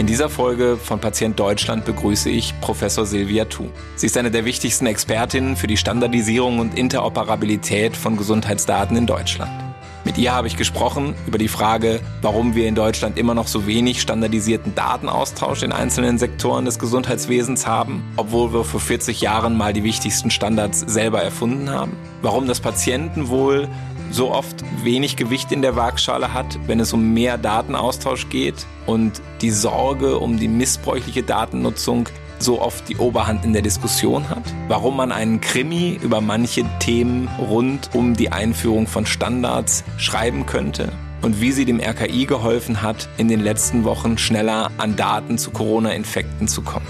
In dieser Folge von Patient Deutschland begrüße ich Professor Silvia Thu. Sie ist eine der wichtigsten Expertinnen für die Standardisierung und Interoperabilität von Gesundheitsdaten in Deutschland. Mit ihr habe ich gesprochen über die Frage, warum wir in Deutschland immer noch so wenig standardisierten Datenaustausch in einzelnen Sektoren des Gesundheitswesens haben, obwohl wir vor 40 Jahren mal die wichtigsten Standards selber erfunden haben. Warum das Patientenwohl so oft wenig Gewicht in der Waagschale hat, wenn es um mehr Datenaustausch geht und die Sorge um die missbräuchliche Datennutzung so oft die Oberhand in der Diskussion hat, warum man einen Krimi über manche Themen rund um die Einführung von Standards schreiben könnte und wie sie dem RKI geholfen hat, in den letzten Wochen schneller an Daten zu Corona-Infekten zu kommen.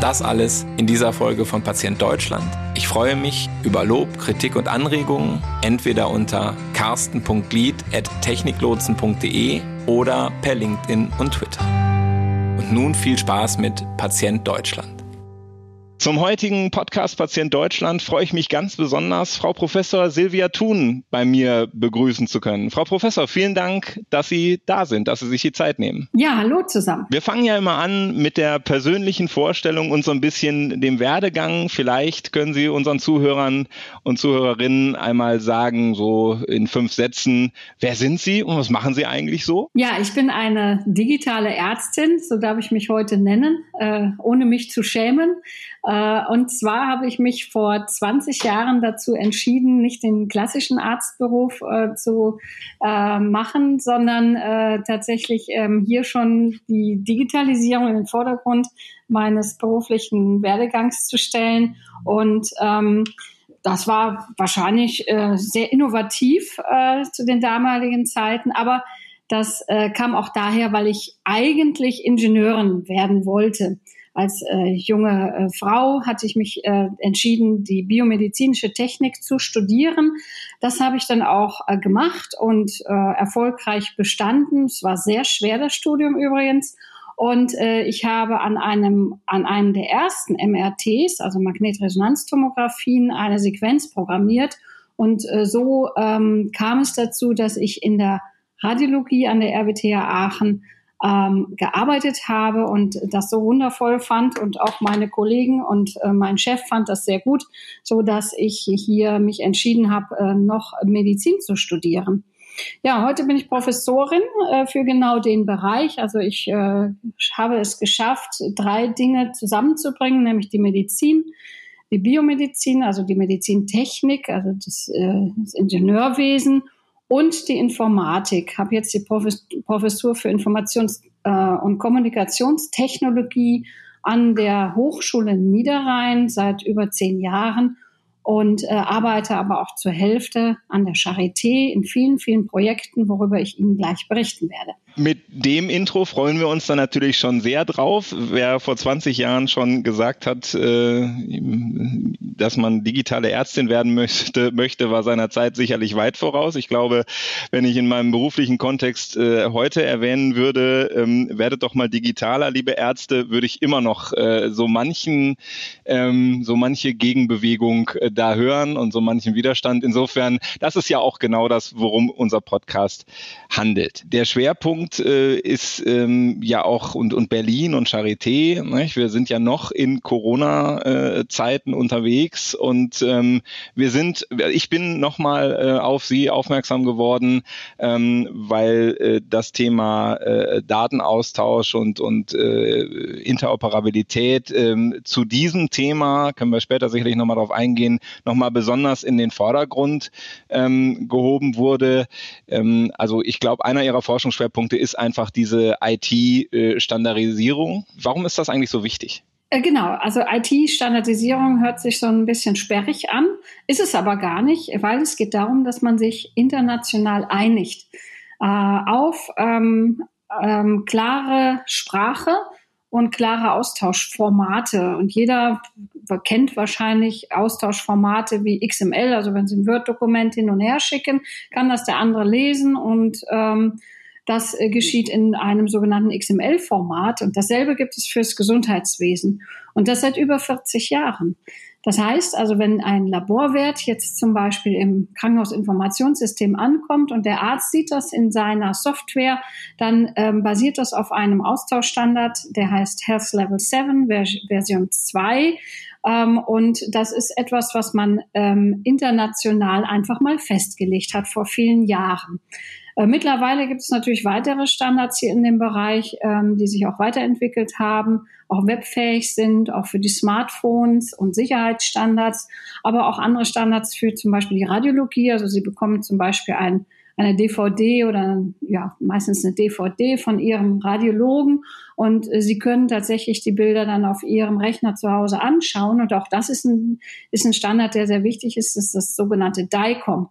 Das alles in dieser Folge von Patient Deutschland. Ich freue mich über Lob, Kritik und Anregungen, entweder unter carsten.glied.techniklotsen.de oder per LinkedIn und Twitter. Und nun viel Spaß mit Patient Deutschland. Zum heutigen Podcast Patient Deutschland freue ich mich ganz besonders, Frau Professor Silvia Thun bei mir begrüßen zu können. Frau Professor, vielen Dank, dass Sie da sind, dass Sie sich die Zeit nehmen. Ja, hallo zusammen. Wir fangen ja immer an mit der persönlichen Vorstellung und so ein bisschen dem Werdegang. Vielleicht können Sie unseren Zuhörern und Zuhörerinnen einmal sagen, so in fünf Sätzen, wer sind Sie und was machen Sie eigentlich so? Ja, ich bin eine digitale Ärztin, so darf ich mich heute nennen, äh, ohne mich zu schämen. Äh, und zwar habe ich mich vor 20 Jahren dazu entschieden, nicht den klassischen Arztberuf äh, zu äh, machen, sondern tatsächlich ähm, hier schon die Digitalisierung in den Vordergrund meines beruflichen Werdegangs zu stellen. Und ähm, das war wahrscheinlich sehr innovativ zu den damaligen Zeiten, aber das kam auch daher, weil ich eigentlich Ingenieurin werden wollte als äh, junge äh, Frau hatte ich mich äh, entschieden, die biomedizinische Technik zu studieren. Das habe ich dann auch äh, gemacht und äh, erfolgreich bestanden. Es war sehr schwer, das Studium übrigens. Und äh, ich habe an einem, an einem der ersten MRTs, also Magnetresonanztomographien, eine Sequenz programmiert. Und äh, so ähm, kam es dazu, dass ich in der Radiologie an der RWTH Aachen ähm, gearbeitet habe und das so wundervoll fand und auch meine Kollegen und äh, mein Chef fand das sehr gut, so dass ich hier mich entschieden habe, äh, noch Medizin zu studieren. Ja, heute bin ich Professorin äh, für genau den Bereich. Also ich äh, habe es geschafft, drei Dinge zusammenzubringen, nämlich die Medizin, die Biomedizin, also die Medizintechnik, also das, äh, das Ingenieurwesen und die Informatik. Habe jetzt die Professur für Informations- äh, und Kommunikationstechnologie an der Hochschule Niederrhein seit über zehn Jahren und äh, arbeite aber auch zur Hälfte an der Charité in vielen, vielen Projekten, worüber ich Ihnen gleich berichten werde. Mit dem Intro freuen wir uns dann natürlich schon sehr drauf. Wer vor 20 Jahren schon gesagt hat, äh, dass man digitale Ärztin werden möchte, möchte, war seiner Zeit sicherlich weit voraus. Ich glaube, wenn ich in meinem beruflichen Kontext äh, heute erwähnen würde, ähm, werdet doch mal digitaler, liebe Ärzte, würde ich immer noch äh, so manchen, ähm, so manche Gegenbewegung da hören und so manchen Widerstand. Insofern, das ist ja auch genau das, worum unser Podcast handelt. Der Schwerpunkt Punkt äh, ist ähm, ja auch und, und Berlin und Charité. Nicht? Wir sind ja noch in Corona-Zeiten äh, unterwegs und ähm, wir sind, ich bin nochmal äh, auf Sie aufmerksam geworden, ähm, weil äh, das Thema äh, Datenaustausch und, und äh, Interoperabilität äh, zu diesem Thema, können wir später sicherlich nochmal drauf eingehen, nochmal besonders in den Vordergrund ähm, gehoben wurde. Ähm, also ich glaube, einer Ihrer Forschungsschwerpunkte Punkte ist einfach diese IT-Standardisierung. Warum ist das eigentlich so wichtig? Äh, genau, also IT-Standardisierung hört sich so ein bisschen sperrig an, ist es aber gar nicht, weil es geht darum, dass man sich international einigt äh, auf ähm, ähm, klare Sprache und klare Austauschformate. Und jeder kennt wahrscheinlich Austauschformate wie XML, also wenn Sie ein Word-Dokument hin und her schicken, kann das der andere lesen und ähm, das äh, geschieht in einem sogenannten XML-Format. Und dasselbe gibt es fürs Gesundheitswesen. Und das seit über 40 Jahren. Das heißt also, wenn ein Laborwert jetzt zum Beispiel im Krankenhausinformationssystem ankommt und der Arzt sieht das in seiner Software, dann ähm, basiert das auf einem Austauschstandard, der heißt Health Level 7, Version 2. Ähm, und das ist etwas, was man ähm, international einfach mal festgelegt hat vor vielen Jahren. Äh, mittlerweile gibt es natürlich weitere Standards hier in dem Bereich, ähm, die sich auch weiterentwickelt haben, auch webfähig sind, auch für die Smartphones und Sicherheitsstandards, aber auch andere Standards für zum Beispiel die Radiologie. Also Sie bekommen zum Beispiel ein, eine DVD oder ja meistens eine DVD von Ihrem Radiologen und äh, Sie können tatsächlich die Bilder dann auf Ihrem Rechner zu Hause anschauen. Und auch das ist ein, ist ein Standard, der sehr wichtig ist, das ist das sogenannte DICOM.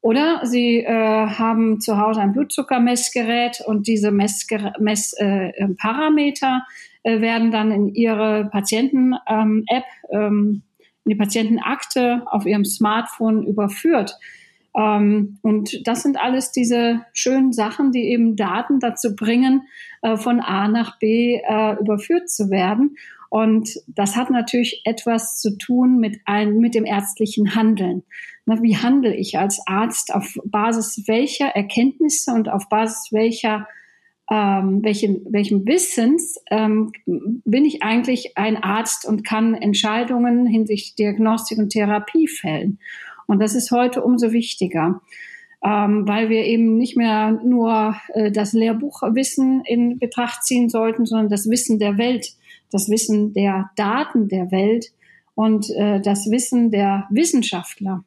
Oder Sie äh, haben zu Hause ein Blutzuckermessgerät und diese Messparameter äh, äh, werden dann in Ihre Patienten-App, ähm, ähm, in die Patientenakte auf Ihrem Smartphone überführt. Ähm, und das sind alles diese schönen Sachen, die eben Daten dazu bringen, äh, von A nach B äh, überführt zu werden. Und das hat natürlich etwas zu tun mit, ein, mit dem ärztlichen Handeln. Wie handle ich als Arzt? Auf Basis welcher Erkenntnisse und auf Basis welcher ähm, welchen, welchem Wissens ähm, bin ich eigentlich ein Arzt und kann Entscheidungen hinsichtlich Diagnostik und Therapie fällen. Und das ist heute umso wichtiger, ähm, weil wir eben nicht mehr nur äh, das Lehrbuchwissen in Betracht ziehen sollten, sondern das Wissen der Welt das Wissen der Daten der Welt und äh, das Wissen der Wissenschaftler.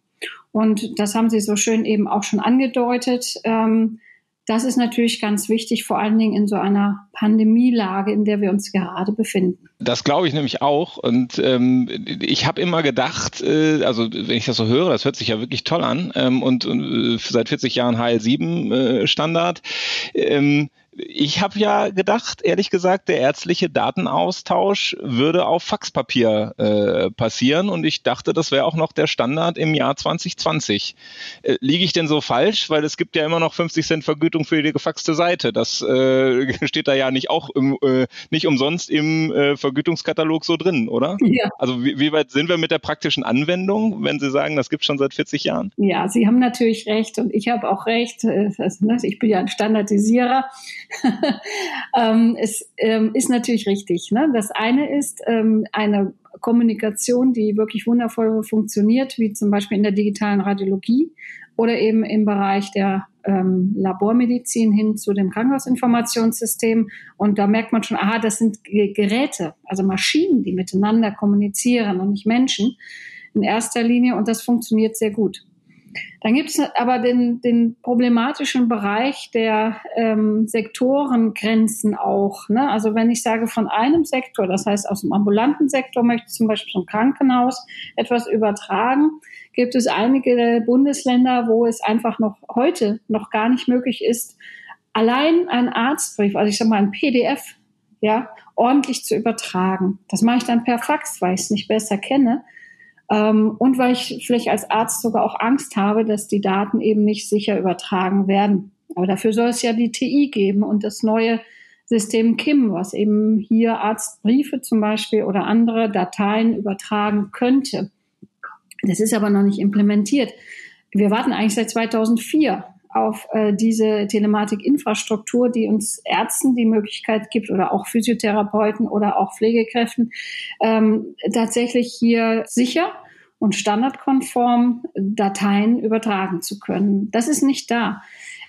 Und das haben Sie so schön eben auch schon angedeutet. Ähm, das ist natürlich ganz wichtig, vor allen Dingen in so einer Pandemielage, in der wir uns gerade befinden. Das glaube ich nämlich auch. Und ähm, ich habe immer gedacht, äh, also wenn ich das so höre, das hört sich ja wirklich toll an. Ähm, und, und äh, seit 40 Jahren HL7 äh, Standard. Ähm, ich habe ja gedacht, ehrlich gesagt, der ärztliche Datenaustausch würde auf Faxpapier äh, passieren und ich dachte, das wäre auch noch der Standard im Jahr 2020. Äh, liege ich denn so falsch? Weil es gibt ja immer noch 50 Cent Vergütung für die gefaxte Seite. Das äh, steht da ja nicht auch im, äh, nicht umsonst im äh, Vergütungskatalog so drin, oder? Ja. Also wie, wie weit sind wir mit der praktischen Anwendung, wenn Sie sagen, das gibt schon seit 40 Jahren? Ja, Sie haben natürlich recht und ich habe auch recht. Äh, ne, ich bin ja ein Standardisierer. ähm, es ähm, ist natürlich richtig. Ne? Das eine ist ähm, eine Kommunikation, die wirklich wundervoll funktioniert, wie zum Beispiel in der digitalen Radiologie oder eben im Bereich der ähm, Labormedizin hin zu dem Krankenhausinformationssystem. Und da merkt man schon, aha, das sind Geräte, also Maschinen, die miteinander kommunizieren und nicht Menschen in erster Linie. Und das funktioniert sehr gut. Dann gibt es aber den, den problematischen Bereich der ähm, Sektorengrenzen auch. Ne? Also wenn ich sage von einem Sektor, das heißt aus dem ambulanten Sektor möchte ich zum Beispiel zum Krankenhaus etwas übertragen, gibt es einige Bundesländer, wo es einfach noch heute noch gar nicht möglich ist, allein einen Arztbrief, also ich sage mal ein PDF, ja, ordentlich zu übertragen. Das mache ich dann per Fax, weil ich es nicht besser kenne. Ähm, und weil ich vielleicht als Arzt sogar auch Angst habe, dass die Daten eben nicht sicher übertragen werden. Aber dafür soll es ja die TI geben und das neue System KIM, was eben hier Arztbriefe zum Beispiel oder andere Dateien übertragen könnte. Das ist aber noch nicht implementiert. Wir warten eigentlich seit 2004 auf äh, diese Telematikinfrastruktur, die uns Ärzten die Möglichkeit gibt oder auch Physiotherapeuten oder auch Pflegekräften ähm, tatsächlich hier sicher und standardkonform Dateien übertragen zu können. Das ist nicht da.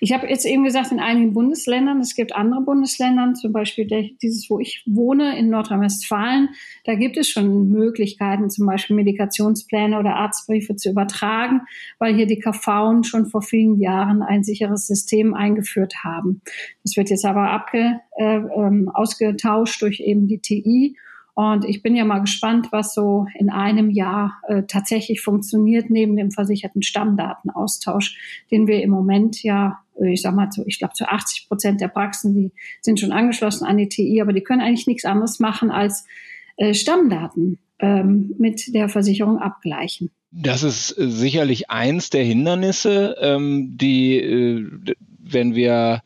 Ich habe jetzt eben gesagt, in einigen Bundesländern, es gibt andere Bundesländer, zum Beispiel dieses, wo ich wohne, in Nordrhein-Westfalen, da gibt es schon Möglichkeiten, zum Beispiel Medikationspläne oder Arztbriefe zu übertragen, weil hier die KV schon vor vielen Jahren ein sicheres System eingeführt haben. Das wird jetzt aber abge, äh, ähm, ausgetauscht durch eben die TI. Und ich bin ja mal gespannt, was so in einem Jahr äh, tatsächlich funktioniert, neben dem versicherten Stammdatenaustausch, den wir im Moment ja, äh, ich sag mal, zu, ich glaube, zu 80 Prozent der Praxen, die sind schon angeschlossen an die TI, aber die können eigentlich nichts anderes machen als äh, Stammdaten ähm, mit der Versicherung abgleichen. Das ist äh, sicherlich eins der Hindernisse, ähm, die, äh, wenn wir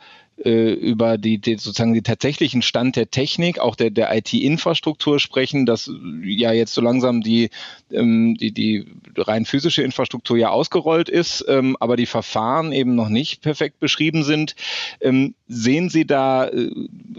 äh, über die, die sozusagen die tatsächlichen Stand der Technik, auch der, der IT-Infrastruktur sprechen, dass ja jetzt so langsam die, ähm, die, die rein physische Infrastruktur ja ausgerollt ist, ähm, aber die Verfahren eben noch nicht perfekt beschrieben sind. Ähm, sehen Sie da äh,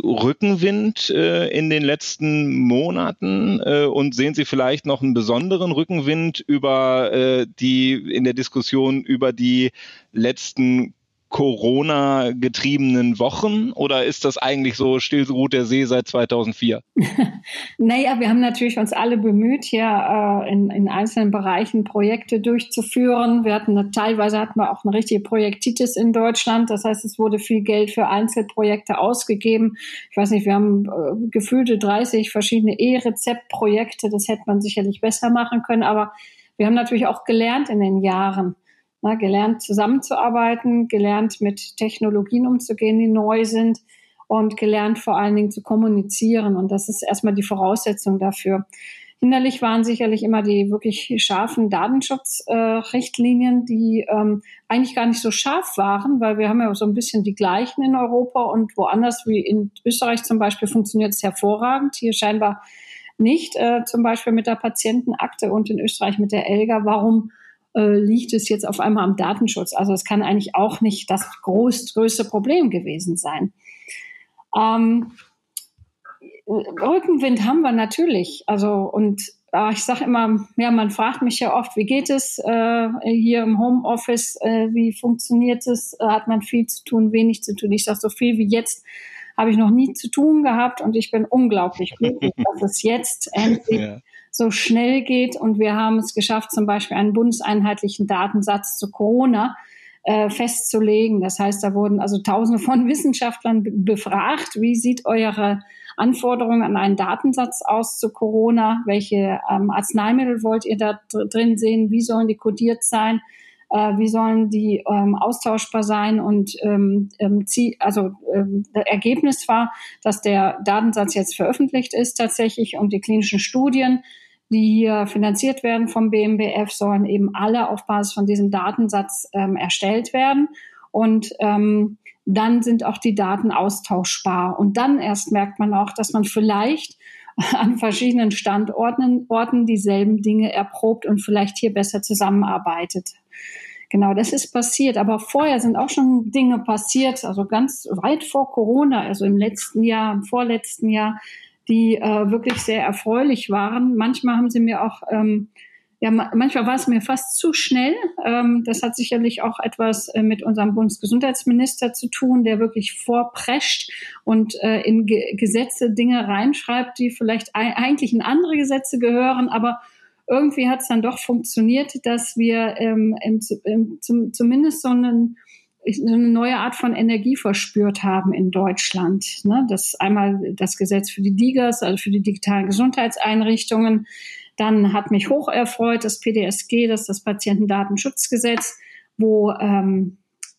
Rückenwind äh, in den letzten Monaten äh, und sehen Sie vielleicht noch einen besonderen Rückenwind über äh, die in der Diskussion über die letzten Corona-getriebenen Wochen oder ist das eigentlich so still ruht der See seit 2004? naja, wir haben natürlich uns alle bemüht, hier äh, in, in einzelnen Bereichen Projekte durchzuführen. Wir hatten eine, teilweise hatten wir auch eine richtige Projektitis in Deutschland. Das heißt, es wurde viel Geld für Einzelprojekte ausgegeben. Ich weiß nicht, wir haben äh, gefühlte 30 verschiedene E-Rezept-Projekte. Das hätte man sicherlich besser machen können, aber wir haben natürlich auch gelernt in den Jahren na, gelernt zusammenzuarbeiten, gelernt mit Technologien umzugehen, die neu sind und gelernt vor allen Dingen zu kommunizieren. Und das ist erstmal die Voraussetzung dafür. Hinderlich waren sicherlich immer die wirklich scharfen Datenschutzrichtlinien, äh, die ähm, eigentlich gar nicht so scharf waren, weil wir haben ja so ein bisschen die gleichen in Europa und woanders, wie in Österreich zum Beispiel, funktioniert es hervorragend. Hier scheinbar nicht, äh, zum Beispiel mit der Patientenakte und in Österreich mit der ELGA. Warum äh, liegt es jetzt auf einmal am Datenschutz. Also es kann eigentlich auch nicht das groß, größte Problem gewesen sein. Ähm, Rückenwind haben wir natürlich. Also und äh, ich sage immer, ja, man fragt mich ja oft, wie geht es äh, hier im Homeoffice, äh, wie funktioniert es, äh, hat man viel zu tun, wenig zu tun. Ich sage, so viel wie jetzt habe ich noch nie zu tun gehabt und ich bin unglaublich glücklich, dass es jetzt endlich ja so schnell geht. Und wir haben es geschafft, zum Beispiel einen bundeseinheitlichen Datensatz zu Corona äh, festzulegen. Das heißt, da wurden also Tausende von Wissenschaftlern befragt, wie sieht eure Anforderungen an einen Datensatz aus zu Corona? Welche ähm, Arzneimittel wollt ihr da drin sehen? Wie sollen die kodiert sein? Äh, wie sollen die ähm, austauschbar sein? Und ähm, ähm, also ähm, das Ergebnis war, dass der Datensatz jetzt veröffentlicht ist tatsächlich und die klinischen Studien die hier finanziert werden vom BMBF, sollen eben alle auf Basis von diesem Datensatz ähm, erstellt werden. Und ähm, dann sind auch die Daten austauschbar. Und dann erst merkt man auch, dass man vielleicht an verschiedenen Standorten Orten dieselben Dinge erprobt und vielleicht hier besser zusammenarbeitet. Genau, das ist passiert. Aber vorher sind auch schon Dinge passiert, also ganz weit vor Corona, also im letzten Jahr, im vorletzten Jahr, die äh, wirklich sehr erfreulich waren. Manchmal haben sie mir auch, ähm, ja, manchmal war es mir fast zu schnell. Ähm, das hat sicherlich auch etwas äh, mit unserem Bundesgesundheitsminister zu tun, der wirklich vorprescht und äh, in Ge Gesetze Dinge reinschreibt, die vielleicht eigentlich in andere Gesetze gehören, aber irgendwie hat es dann doch funktioniert, dass wir ähm, im, im, zum, zumindest so einen eine neue Art von Energie verspürt haben in Deutschland. Ne? Das einmal das Gesetz für die DIGAs, also für die digitalen Gesundheitseinrichtungen. Dann hat mich hoch erfreut das PDSG, das ist das Patientendatenschutzgesetz, wo ähm,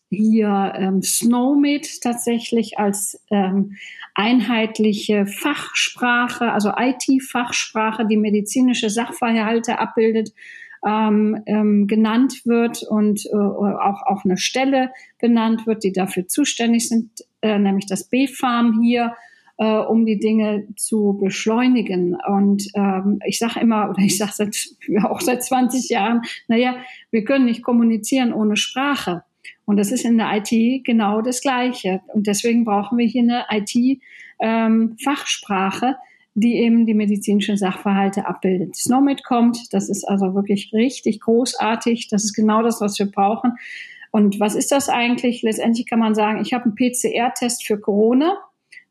hier ähm, SNOMED tatsächlich als ähm, einheitliche Fachsprache, also IT-Fachsprache, die medizinische Sachverhalte abbildet, ähm, ähm, genannt wird und äh, auch, auch eine Stelle benannt wird, die dafür zuständig sind, äh, nämlich das B-Farm hier, äh, um die Dinge zu beschleunigen. Und ähm, ich sage immer, oder ich sage seit, auch seit 20 Jahren, naja, wir können nicht kommunizieren ohne Sprache. Und das ist in der IT genau das Gleiche. Und deswegen brauchen wir hier eine IT-Fachsprache, ähm, die eben die medizinischen Sachverhalte abbildet. Snowmed kommt, das ist also wirklich richtig großartig. Das ist genau das, was wir brauchen. Und was ist das eigentlich? Letztendlich kann man sagen, ich habe einen PCR-Test für Corona,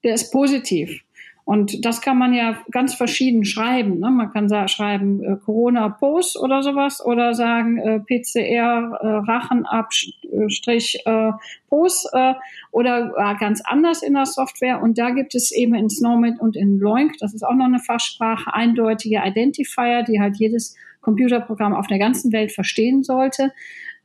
der ist positiv. Und das kann man ja ganz verschieden schreiben. Ne? Man kann sagen, schreiben äh, Corona Post oder sowas oder sagen äh, PCR äh, äh, Post äh, oder äh, ganz anders in der Software. Und da gibt es eben in Snowmed und in Loink, das ist auch noch eine Fachsprache, eindeutige Identifier, die halt jedes Computerprogramm auf der ganzen Welt verstehen sollte,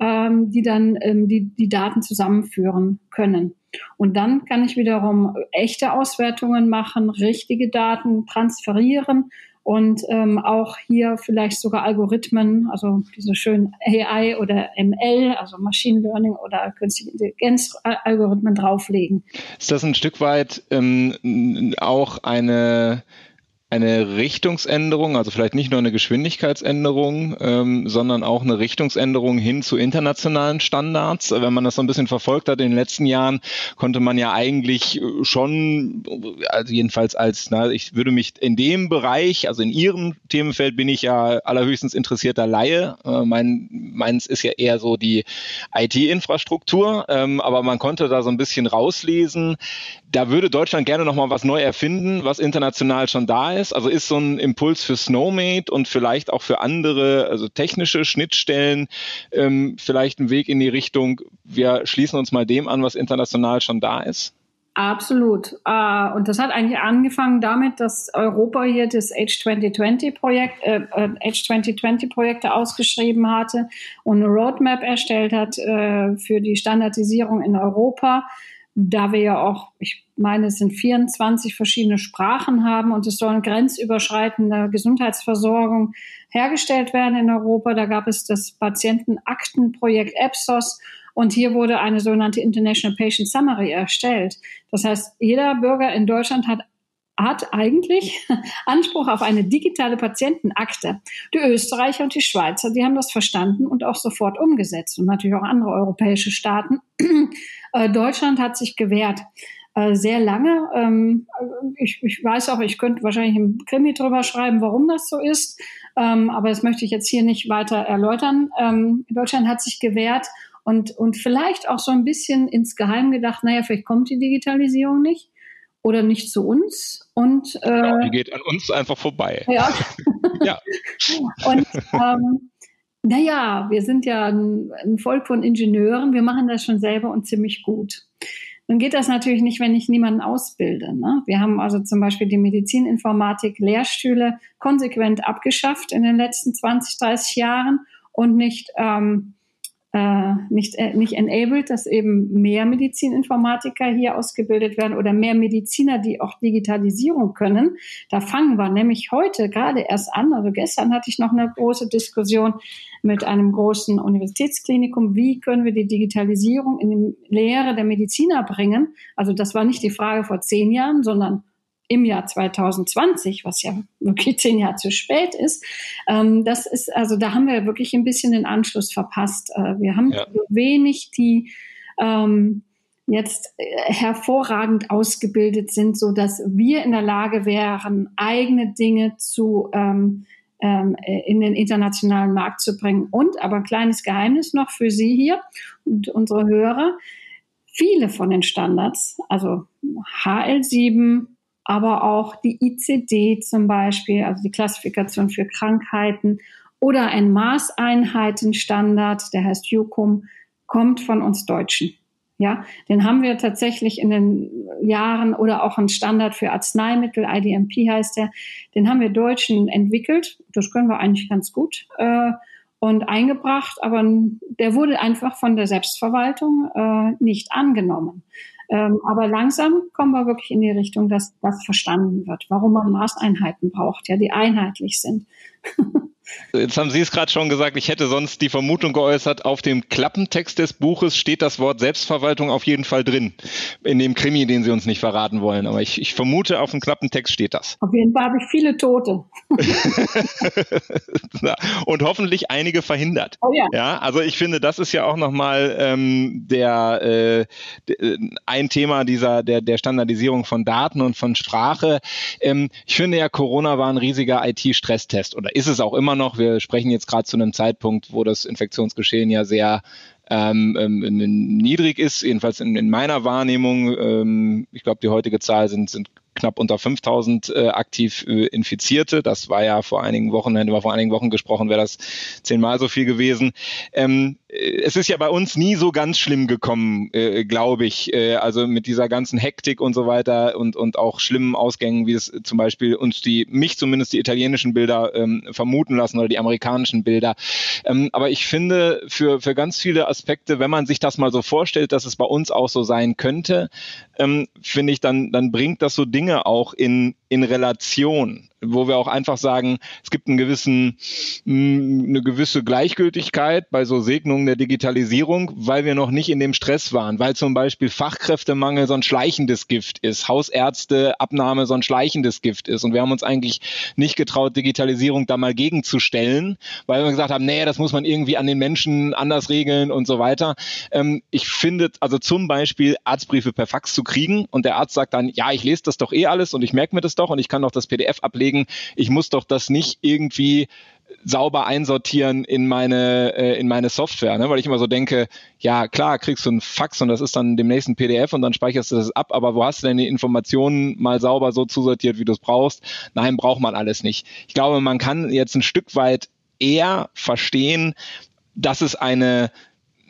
ähm, die dann ähm, die, die Daten zusammenführen können. Und dann kann ich wiederum echte Auswertungen machen, richtige Daten transferieren und ähm, auch hier vielleicht sogar Algorithmen, also diese schönen AI oder ML, also Machine Learning oder künstliche Intelligenz Algorithmen drauflegen. Ist das ein Stück weit ähm, auch eine eine Richtungsänderung, also vielleicht nicht nur eine Geschwindigkeitsänderung, ähm, sondern auch eine Richtungsänderung hin zu internationalen Standards. Wenn man das so ein bisschen verfolgt hat in den letzten Jahren, konnte man ja eigentlich schon, also jedenfalls als, na, ich würde mich in dem Bereich, also in Ihrem Themenfeld bin ich ja allerhöchstens interessierter Laie. Äh, mein, meins ist ja eher so die IT-Infrastruktur, ähm, aber man konnte da so ein bisschen rauslesen. Da würde Deutschland gerne nochmal was neu erfinden, was international schon da ist ist? Also ist so ein Impuls für Snowmate und vielleicht auch für andere, also technische Schnittstellen, ähm, vielleicht ein Weg in die Richtung, wir schließen uns mal dem an, was international schon da ist? Absolut. Uh, und das hat eigentlich angefangen damit, dass Europa hier das H2020-Projekt, äh, H2020-Projekte äh, ausgeschrieben hatte und eine Roadmap erstellt hat äh, für die Standardisierung in Europa da wir ja auch, ich meine, es sind 24 verschiedene Sprachen haben und es soll grenzüberschreitende Gesundheitsversorgung hergestellt werden in Europa. Da gab es das Patientenaktenprojekt EPSOS und hier wurde eine sogenannte International Patient Summary erstellt. Das heißt, jeder Bürger in Deutschland hat hat eigentlich Anspruch auf eine digitale Patientenakte. Die Österreicher und die Schweizer, die haben das verstanden und auch sofort umgesetzt und natürlich auch andere europäische Staaten. Äh, Deutschland hat sich gewehrt äh, sehr lange. Ähm, ich, ich, weiß auch, ich könnte wahrscheinlich im Krimi drüber schreiben, warum das so ist, ähm, aber das möchte ich jetzt hier nicht weiter erläutern. Ähm, Deutschland hat sich gewehrt und, und vielleicht auch so ein bisschen insgeheim gedacht, naja, vielleicht kommt die Digitalisierung nicht oder nicht zu uns. Und, äh, genau, die geht an uns einfach vorbei. Ja. ja. Und ähm, naja, wir sind ja ein, ein, Volk von Ingenieuren, wir machen das schon selber und ziemlich gut. Nun geht das natürlich nicht, wenn ich niemanden ausbilde. Ne? Wir haben also zum Beispiel die Medizininformatik Lehrstühle konsequent abgeschafft in den letzten 20, 30 Jahren und nicht ähm, äh, nicht, äh, nicht enabled, dass eben mehr Medizininformatiker hier ausgebildet werden oder mehr Mediziner, die auch Digitalisierung können. Da fangen wir nämlich heute gerade erst an. Also gestern hatte ich noch eine große Diskussion mit einem großen Universitätsklinikum. Wie können wir die Digitalisierung in die Lehre der Mediziner bringen? Also das war nicht die Frage vor zehn Jahren, sondern im Jahr 2020, was ja wirklich zehn Jahre zu spät ist, ähm, das ist, also da haben wir wirklich ein bisschen den Anschluss verpasst. Äh, wir haben ja. wenig, die ähm, jetzt äh, hervorragend ausgebildet sind, so dass wir in der Lage wären, eigene Dinge zu ähm, ähm, in den internationalen Markt zu bringen. Und aber ein kleines Geheimnis noch für Sie hier und unsere Hörer. Viele von den Standards, also HL7, aber auch die ICD zum Beispiel, also die Klassifikation für Krankheiten oder ein Maßeinheitenstandard, der heißt JUCUM, kommt von uns Deutschen. Ja, den haben wir tatsächlich in den Jahren oder auch ein Standard für Arzneimittel, IDMP heißt der, den haben wir Deutschen entwickelt. Das können wir eigentlich ganz gut äh, und eingebracht, aber der wurde einfach von der Selbstverwaltung äh, nicht angenommen. Ähm, aber langsam kommen wir wirklich in die Richtung, dass das verstanden wird, warum man Maßeinheiten braucht, ja, die einheitlich sind. Jetzt haben Sie es gerade schon gesagt, ich hätte sonst die Vermutung geäußert, auf dem Klappentext des Buches steht das Wort Selbstverwaltung auf jeden Fall drin. In dem Krimi, den Sie uns nicht verraten wollen. Aber ich, ich vermute, auf dem Klappentext steht das. Auf jeden Fall habe ich viele Tote. Und hoffentlich einige verhindert. Oh ja. ja also ich finde, das ist ja auch nochmal ähm, der, äh, ein Thema dieser, der, der Standardisierung von Daten und von Sprache. Ähm, ich finde ja, Corona war ein riesiger IT-Stresstest oder ist es auch immer noch. Wir sprechen jetzt gerade zu einem Zeitpunkt, wo das Infektionsgeschehen ja sehr ähm, ähm, niedrig ist, jedenfalls in, in meiner Wahrnehmung. Ähm, ich glaube, die heutige Zahl sind, sind knapp unter 5000 äh, aktiv äh, Infizierte. Das war ja vor einigen Wochen, hätten wir vor einigen Wochen gesprochen, wäre das zehnmal so viel gewesen. Ähm, äh, es ist ja bei uns nie so ganz schlimm gekommen, äh, glaube ich. Äh, also mit dieser ganzen Hektik und so weiter und, und auch schlimmen Ausgängen, wie es zum Beispiel uns die, mich zumindest die italienischen Bilder ähm, vermuten lassen oder die amerikanischen Bilder. Ähm, aber ich finde, für, für ganz viele Aspekte, wenn man sich das mal so vorstellt, dass es bei uns auch so sein könnte, ähm, finde ich, dann, dann bringt das so Dinge Dinge auch in, in Relation wo wir auch einfach sagen, es gibt einen gewissen, mm, eine gewisse Gleichgültigkeit bei so Segnungen der Digitalisierung, weil wir noch nicht in dem Stress waren, weil zum Beispiel Fachkräftemangel so ein schleichendes Gift ist, Hausärzteabnahme so ein schleichendes Gift ist. Und wir haben uns eigentlich nicht getraut, Digitalisierung da mal gegenzustellen, weil wir gesagt haben, nee, das muss man irgendwie an den Menschen anders regeln und so weiter. Ähm, ich finde, also zum Beispiel Arztbriefe per Fax zu kriegen und der Arzt sagt dann, ja, ich lese das doch eh alles und ich merke mir das doch und ich kann doch das PDF ablegen ich muss doch das nicht irgendwie sauber einsortieren in meine äh, in meine Software, ne? weil ich immer so denke, ja klar, kriegst du ein Fax und das ist dann demnächst ein PDF und dann speicherst du das ab, aber wo hast du denn die Informationen mal sauber so zusortiert, wie du es brauchst? Nein, braucht man alles nicht. Ich glaube, man kann jetzt ein Stück weit eher verstehen, dass es eine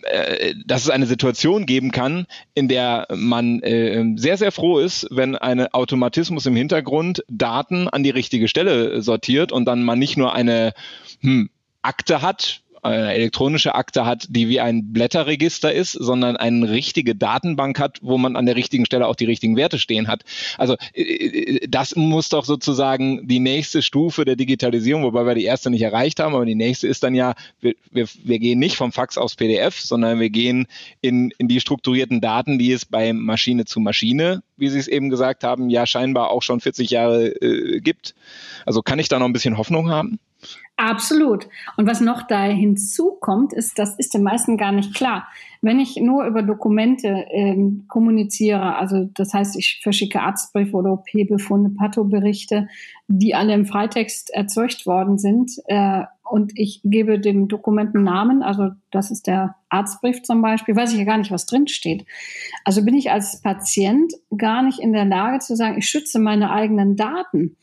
äh, dass es eine Situation geben kann, in der man äh, sehr, sehr froh ist, wenn ein Automatismus im Hintergrund Daten an die richtige Stelle sortiert und dann man nicht nur eine hm, Akte hat, eine elektronische Akte hat, die wie ein Blätterregister ist, sondern eine richtige Datenbank hat, wo man an der richtigen Stelle auch die richtigen Werte stehen hat. Also äh, äh, das muss doch sozusagen die nächste Stufe der Digitalisierung, wobei wir die erste nicht erreicht haben, aber die nächste ist dann ja, wir, wir, wir gehen nicht vom Fax aufs PDF, sondern wir gehen in, in die strukturierten Daten, die es bei Maschine zu Maschine, wie Sie es eben gesagt haben, ja scheinbar auch schon 40 Jahre äh, gibt. Also kann ich da noch ein bisschen Hoffnung haben? Absolut. Und was noch da hinzukommt, ist, das ist den meisten gar nicht klar. Wenn ich nur über Dokumente ähm, kommuniziere, also das heißt, ich verschicke Arztbriefe oder OP-Befunde, Pathoberichte, die alle im Freitext erzeugt worden sind, äh, und ich gebe dem Dokument einen Namen, also das ist der Arztbrief zum Beispiel, weiß ich ja gar nicht, was drin steht. Also bin ich als Patient gar nicht in der Lage zu sagen, ich schütze meine eigenen Daten.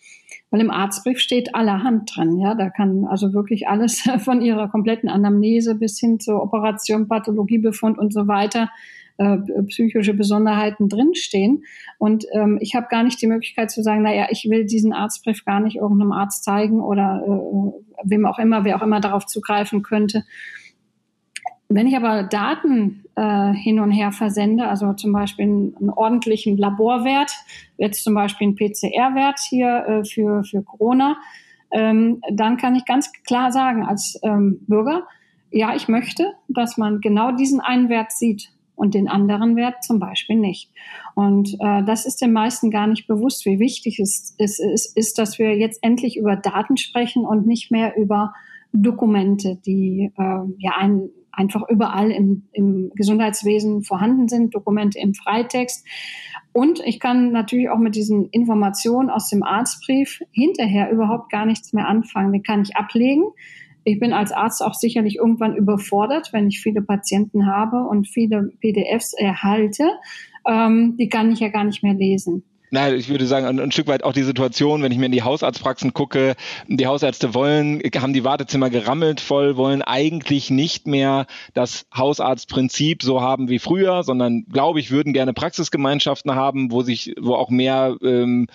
Weil im Arztbrief steht allerhand drin. Ja, da kann also wirklich alles von ihrer kompletten Anamnese bis hin zur Operation, Pathologiebefund und so weiter äh, psychische Besonderheiten drinstehen. Und ähm, ich habe gar nicht die Möglichkeit zu sagen, naja, ich will diesen Arztbrief gar nicht irgendeinem Arzt zeigen oder äh, wem auch immer, wer auch immer darauf zugreifen könnte. Wenn ich aber Daten äh, hin und her versende, also zum Beispiel einen, einen ordentlichen Laborwert, jetzt zum Beispiel einen PCR-Wert hier äh, für, für Corona, ähm, dann kann ich ganz klar sagen als ähm, Bürger, ja, ich möchte, dass man genau diesen einen Wert sieht und den anderen Wert zum Beispiel nicht. Und äh, das ist den meisten gar nicht bewusst, wie wichtig es, es, es ist, dass wir jetzt endlich über Daten sprechen und nicht mehr über Dokumente, die äh, ja ein, einfach überall im, im Gesundheitswesen vorhanden sind, Dokumente im Freitext. Und ich kann natürlich auch mit diesen Informationen aus dem Arztbrief hinterher überhaupt gar nichts mehr anfangen. Den kann ich ablegen. Ich bin als Arzt auch sicherlich irgendwann überfordert, wenn ich viele Patienten habe und viele PDFs erhalte. Ähm, die kann ich ja gar nicht mehr lesen. Nein, ich würde sagen, ein, ein, Stück weit auch die Situation, wenn ich mir in die Hausarztpraxen gucke, die Hausärzte wollen, haben die Wartezimmer gerammelt voll, wollen eigentlich nicht mehr das Hausarztprinzip so haben wie früher, sondern glaube ich, würden gerne Praxisgemeinschaften haben, wo sich, wo auch mehr ähm,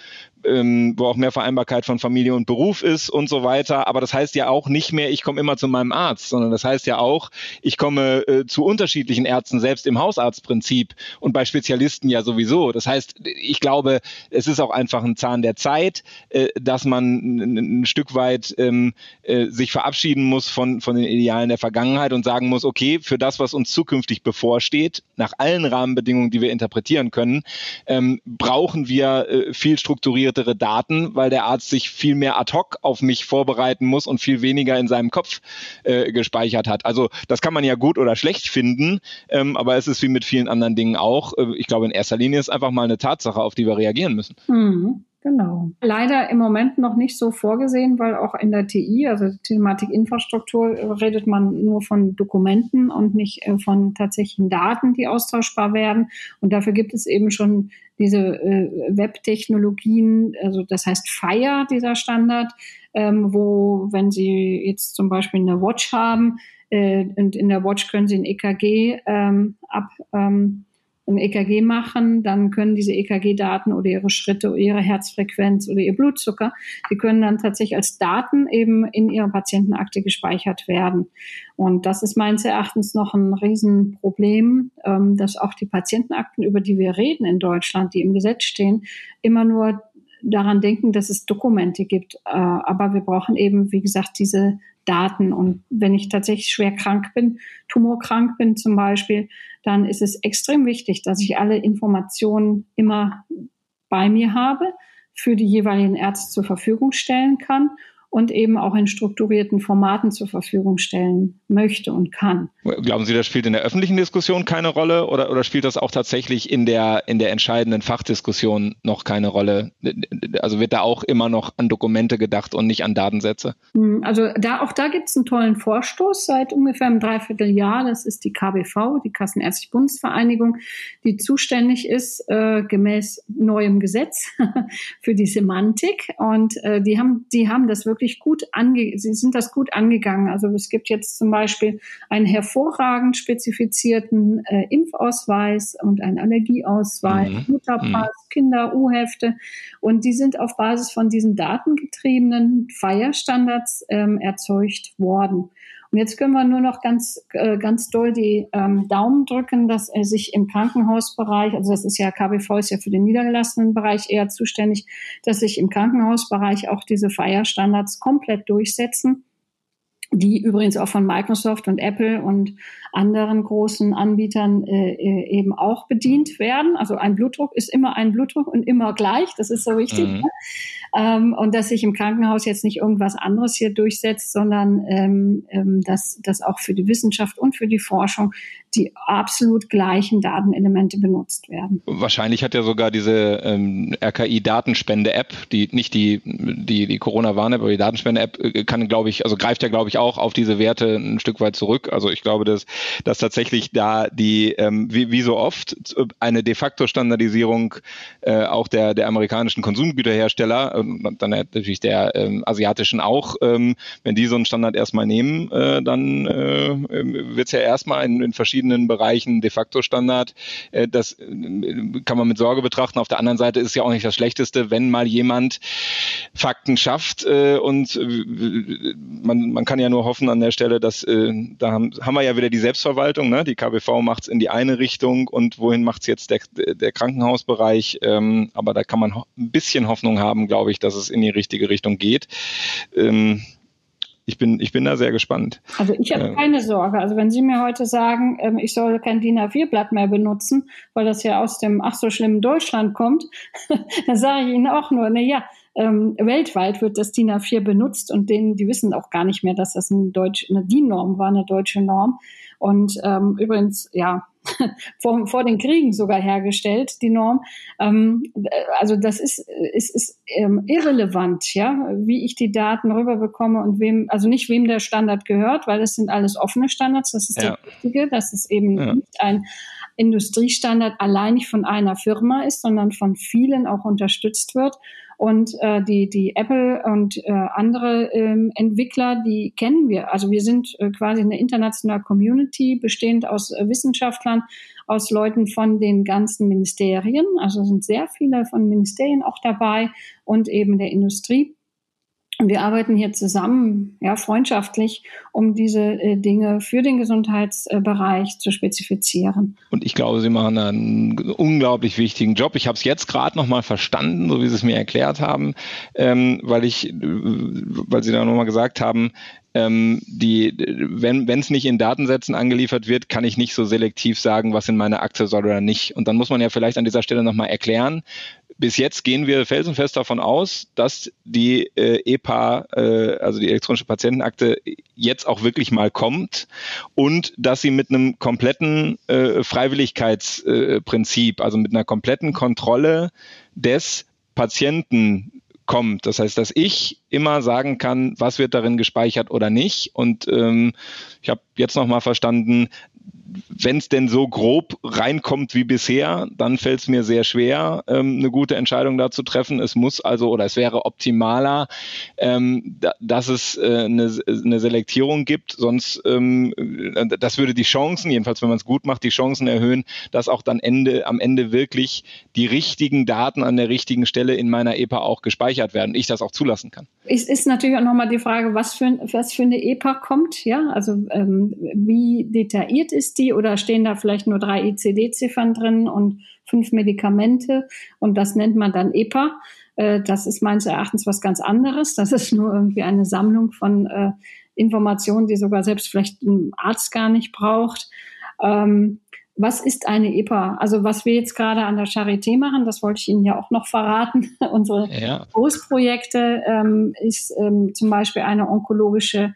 ähm, wo auch mehr Vereinbarkeit von Familie und Beruf ist und so weiter. Aber das heißt ja auch nicht mehr, ich komme immer zu meinem Arzt, sondern das heißt ja auch, ich komme äh, zu unterschiedlichen Ärzten, selbst im Hausarztprinzip und bei Spezialisten ja sowieso. Das heißt, ich glaube, es ist auch einfach ein Zahn der Zeit, äh, dass man ein, ein Stück weit ähm, äh, sich verabschieden muss von, von den Idealen der Vergangenheit und sagen muss, okay, für das, was uns zukünftig bevorsteht, nach allen Rahmenbedingungen, die wir interpretieren können, ähm, brauchen wir äh, viel strukturiert detailliertere Daten, weil der Arzt sich viel mehr ad hoc auf mich vorbereiten muss und viel weniger in seinem Kopf äh, gespeichert hat. Also das kann man ja gut oder schlecht finden, ähm, aber es ist wie mit vielen anderen Dingen auch. Äh, ich glaube, in erster Linie ist einfach mal eine Tatsache, auf die wir reagieren müssen. Mhm. Genau. Leider im Moment noch nicht so vorgesehen, weil auch in der TI, also Thematik Infrastruktur, redet man nur von Dokumenten und nicht äh, von tatsächlichen Daten, die austauschbar werden. Und dafür gibt es eben schon diese äh, Web-Technologien, also das heißt FIRE, dieser Standard, ähm, wo, wenn Sie jetzt zum Beispiel eine Watch haben, äh, und in der Watch können Sie ein EKG ähm, ab, ähm, ein EKG machen, dann können diese EKG-Daten oder ihre Schritte oder ihre Herzfrequenz oder ihr Blutzucker, die können dann tatsächlich als Daten eben in ihrer Patientenakte gespeichert werden. Und das ist meines Erachtens noch ein Riesenproblem, ähm, dass auch die Patientenakten, über die wir reden in Deutschland, die im Gesetz stehen, immer nur daran denken, dass es Dokumente gibt. Äh, aber wir brauchen eben, wie gesagt, diese Daten. Und wenn ich tatsächlich schwer krank bin, tumorkrank bin zum Beispiel, dann ist es extrem wichtig, dass ich alle Informationen immer bei mir habe, für die jeweiligen Ärzte zur Verfügung stellen kann und eben auch in strukturierten Formaten zur Verfügung stellen möchte und kann. Glauben Sie, das spielt in der öffentlichen Diskussion keine Rolle oder, oder spielt das auch tatsächlich in der, in der entscheidenden Fachdiskussion noch keine Rolle? Also wird da auch immer noch an Dokumente gedacht und nicht an Datensätze? Hm, also da, auch da gibt es einen tollen Vorstoß seit ungefähr einem Dreivierteljahr. Das ist die KBV, die Kassenärztliche Bundesvereinigung, die zuständig ist äh, gemäß neuem Gesetz für die Semantik. Und äh, die haben, die haben das wirklich wirklich gut ange, sie sind das gut angegangen. Also es gibt jetzt zum Beispiel einen hervorragend spezifizierten äh, Impfausweis und einen Allergieausweis, mhm. Mutterpass, mhm. Kinder-U-Hefte. Und die sind auf Basis von diesen datengetriebenen Feierstandards ähm, erzeugt worden. Und jetzt können wir nur noch ganz, äh, ganz doll die ähm, Daumen drücken, dass er sich im Krankenhausbereich, also das ist ja KBV ist ja für den niedergelassenen Bereich eher zuständig, dass sich im Krankenhausbereich auch diese Feierstandards komplett durchsetzen die übrigens auch von Microsoft und Apple und anderen großen Anbietern äh, äh, eben auch bedient werden. Also ein Blutdruck ist immer ein Blutdruck und immer gleich. Das ist so wichtig. Mhm. Ähm, und dass sich im Krankenhaus jetzt nicht irgendwas anderes hier durchsetzt, sondern ähm, ähm, dass, dass auch für die Wissenschaft und für die Forschung die absolut gleichen Datenelemente benutzt werden. Wahrscheinlich hat ja sogar diese ähm, RKI-Datenspende-App, die nicht die, die, die Corona-Warn-App, aber die Datenspende-App äh, kann, glaube ich, also greift ja, glaube ich, auch auf diese Werte ein Stück weit zurück. Also ich glaube, dass, dass tatsächlich da die, ähm, wie, wie so oft, eine de facto Standardisierung äh, auch der, der amerikanischen Konsumgüterhersteller und dann natürlich der ähm, asiatischen auch, ähm, wenn die so einen Standard erstmal nehmen, äh, dann äh, wird es ja erstmal in, in verschiedenen Bereichen de facto Standard. Äh, das äh, kann man mit Sorge betrachten. Auf der anderen Seite ist ja auch nicht das Schlechteste, wenn mal jemand Fakten schafft äh, und man, man kann ja nur hoffen an der Stelle, dass da haben, haben wir ja wieder die Selbstverwaltung, ne? die KBV macht es in die eine Richtung und wohin macht es jetzt der, der Krankenhausbereich, ähm, aber da kann man ein bisschen Hoffnung haben, glaube ich, dass es in die richtige Richtung geht. Ähm, ich bin, ich bin da sehr gespannt. Also ich habe äh, keine Sorge. Also wenn Sie mir heute sagen, ähm, ich soll kein DIN A4-Blatt mehr benutzen, weil das ja aus dem ach so schlimmen Deutschland kommt, dann sage ich Ihnen auch nur, na ja, ähm, weltweit wird das DIN A4 benutzt und denen, die wissen auch gar nicht mehr, dass das ein Deutsch, eine DIN-Norm war, eine deutsche Norm. Und ähm, übrigens, ja, vor, vor den Kriegen sogar hergestellt, die Norm. Ähm, also das ist, ist, ist ähm, irrelevant, ja, wie ich die Daten rüberbekomme und wem, also nicht wem der Standard gehört, weil es sind alles offene Standards, das ist ja. der Wichtige, dass es eben ja. nicht ein Industriestandard allein nicht von einer Firma ist, sondern von vielen auch unterstützt wird. Und äh, die, die Apple und äh, andere ähm, Entwickler, die kennen wir. Also wir sind äh, quasi eine internationale Community, bestehend aus äh, Wissenschaftlern, aus Leuten von den ganzen Ministerien. Also sind sehr viele von Ministerien auch dabei und eben der Industrie. Und wir arbeiten hier zusammen, ja, freundschaftlich, um diese äh, Dinge für den Gesundheitsbereich zu spezifizieren. Und ich glaube, Sie machen einen unglaublich wichtigen Job. Ich habe es jetzt gerade nochmal verstanden, so wie Sie es mir erklärt haben, ähm, weil ich, weil Sie da nochmal gesagt haben, ähm, die, wenn es nicht in Datensätzen angeliefert wird, kann ich nicht so selektiv sagen, was in meiner Akte soll oder nicht. Und dann muss man ja vielleicht an dieser Stelle nochmal erklären, bis jetzt gehen wir felsenfest davon aus, dass die äh, EPA, äh, also die elektronische Patientenakte, jetzt auch wirklich mal kommt und dass sie mit einem kompletten äh, Freiwilligkeitsprinzip, also mit einer kompletten Kontrolle des Patienten kommt. Das heißt, dass ich immer sagen kann, was wird darin gespeichert oder nicht. Und ähm, ich habe jetzt nochmal verstanden, wenn es denn so grob reinkommt wie bisher, dann fällt es mir sehr schwer, ähm, eine gute Entscheidung da zu treffen. Es muss also oder es wäre optimaler, ähm, da, dass es äh, eine, eine Selektierung gibt. Sonst, ähm, das würde die Chancen, jedenfalls wenn man es gut macht, die Chancen erhöhen, dass auch dann Ende, am Ende wirklich die richtigen Daten an der richtigen Stelle in meiner EPA auch gespeichert werden. Ich das auch zulassen kann. Es ist natürlich auch nochmal die Frage, was für, was für eine EPA kommt. Ja, also ähm, wie detailliert ist die oder stehen da vielleicht nur drei ICD-Ziffern drin und fünf Medikamente und das nennt man dann EPA. Äh, das ist meines Erachtens was ganz anderes. Das ist nur irgendwie eine Sammlung von äh, Informationen, die sogar selbst vielleicht ein Arzt gar nicht braucht. Ähm, was ist eine EPA? Also was wir jetzt gerade an der Charité machen, das wollte ich Ihnen ja auch noch verraten. Unsere ja. Großprojekte ähm, ist ähm, zum Beispiel eine onkologische